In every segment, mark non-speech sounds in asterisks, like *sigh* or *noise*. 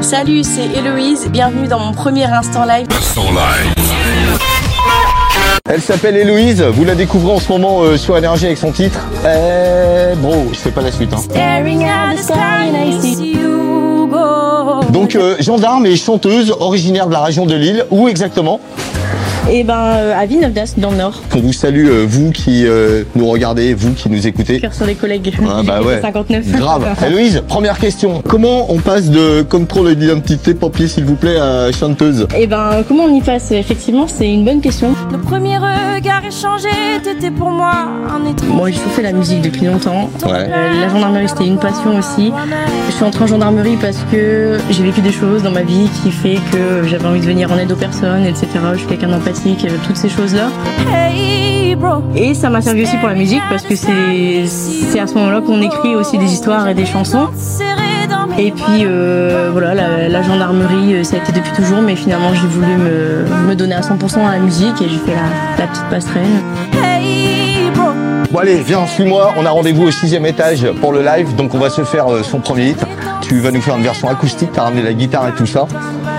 Salut, c'est Héloïse, bienvenue dans mon premier instant live. Elle s'appelle Héloïse, vous la découvrez en ce moment euh, sur Énergie avec son titre. Eh, bon, je fais pas la suite. Hein. Staring at the sky and I see you go. Donc, euh, gendarme et chanteuse originaire de la région de Lille. Où exactement? Et ben, euh, à Villeneuve dans le Nord. On vous salue, euh, vous qui euh, nous regardez, vous qui nous écoutez. Cœur sur les collègues. Ah bah ouais. *laughs* 59. Grave. *laughs* Héloïse, première question. Comment on passe de contrôle d'identité papier, s'il vous plaît, à chanteuse? Et ben, comment on y passe? Effectivement, c'est une bonne question. Le premier regard échangé, t'étais pour moi un étranger. Moi, j'ai fait la musique depuis longtemps. Ouais. Euh, la gendarmerie, c'était une passion aussi. Je suis entrée en gendarmerie parce que j'ai vécu des choses dans ma vie qui fait que j'avais envie de venir en aide aux personnes, etc. Je suis quelqu'un d'empathique, euh, toutes ces choses-là. Hey bro, Et ça m'a servi aussi pour la musique parce que c'est à ce moment-là qu'on écrit aussi des histoires et des chansons. Et puis euh, voilà, la, la gendarmerie, euh, ça a été depuis toujours, mais finalement j'ai voulu me, me donner à 100% à la musique et j'ai fait la, la petite passerelle. Bon allez, viens, suis-moi. On a rendez-vous au sixième étage pour le live, donc on va se faire euh, son premier hit. Tu vas nous faire une version acoustique, t'as ramené la guitare et tout ça.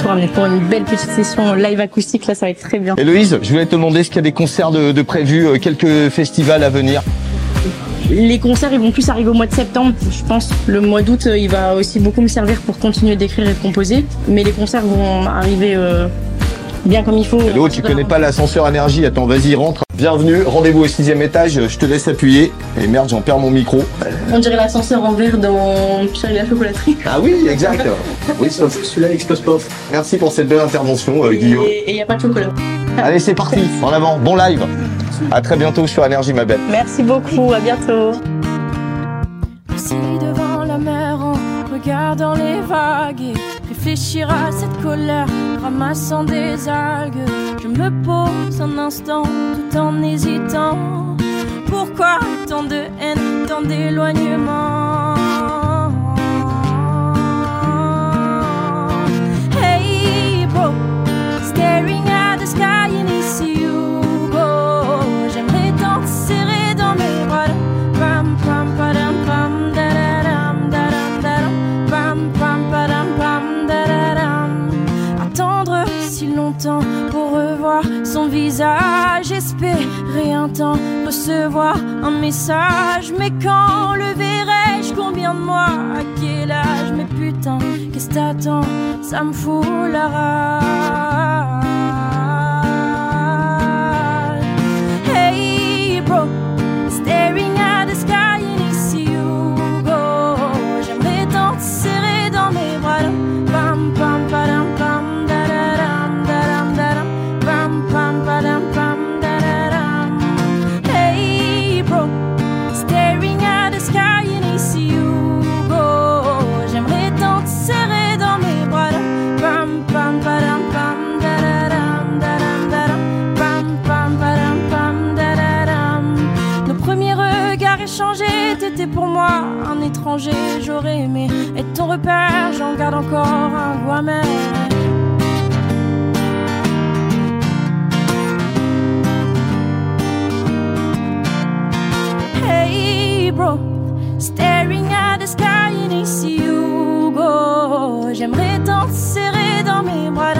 Pour ramener pour une belle petite session live acoustique, là ça va être très bien. Héloïse, je voulais te demander s'il y a des concerts de, de prévus, quelques festivals à venir? Les concerts ils vont plus arriver au mois de septembre, je pense. Le mois d'août euh, il va aussi beaucoup me servir pour continuer d'écrire et de composer, mais les concerts vont arriver euh, bien comme il faut. Hello, tu connais pas l'ascenseur énergie, attends, vas-y, rentre. Bienvenue, rendez-vous au sixième étage, je te laisse appuyer. Et merde, j'en perds mon micro. On dirait l'ascenseur en verre dans Charlie la chocolaterie. Ah oui, exact. *laughs* Oui, sauf celui-là explose pas. Merci pour cette belle intervention, euh, Guillaume. Et il n'y a pas de chocolat. Allez, c'est parti, en avant, bon live. À très bientôt sur Énergie, ma belle. Merci beaucoup, à bientôt. assis devant la mer en regardant les vagues et réfléchir à cette colère, ramassant des algues. Je me pose un instant tout en hésitant. Pourquoi tant de haine, tant d'éloignement? Visage, espérer un temps recevoir un message. Mais quand le verrai-je? Combien de mois? À quel âge? Mais putain, qu'est-ce que t'attends? Ça me fout la rage. J'aurais aimé être ton repère, j'en garde encore un goût amer. Hey bro, staring at the sky and I see you go. J'aimerais tant te serrer dans mes bras.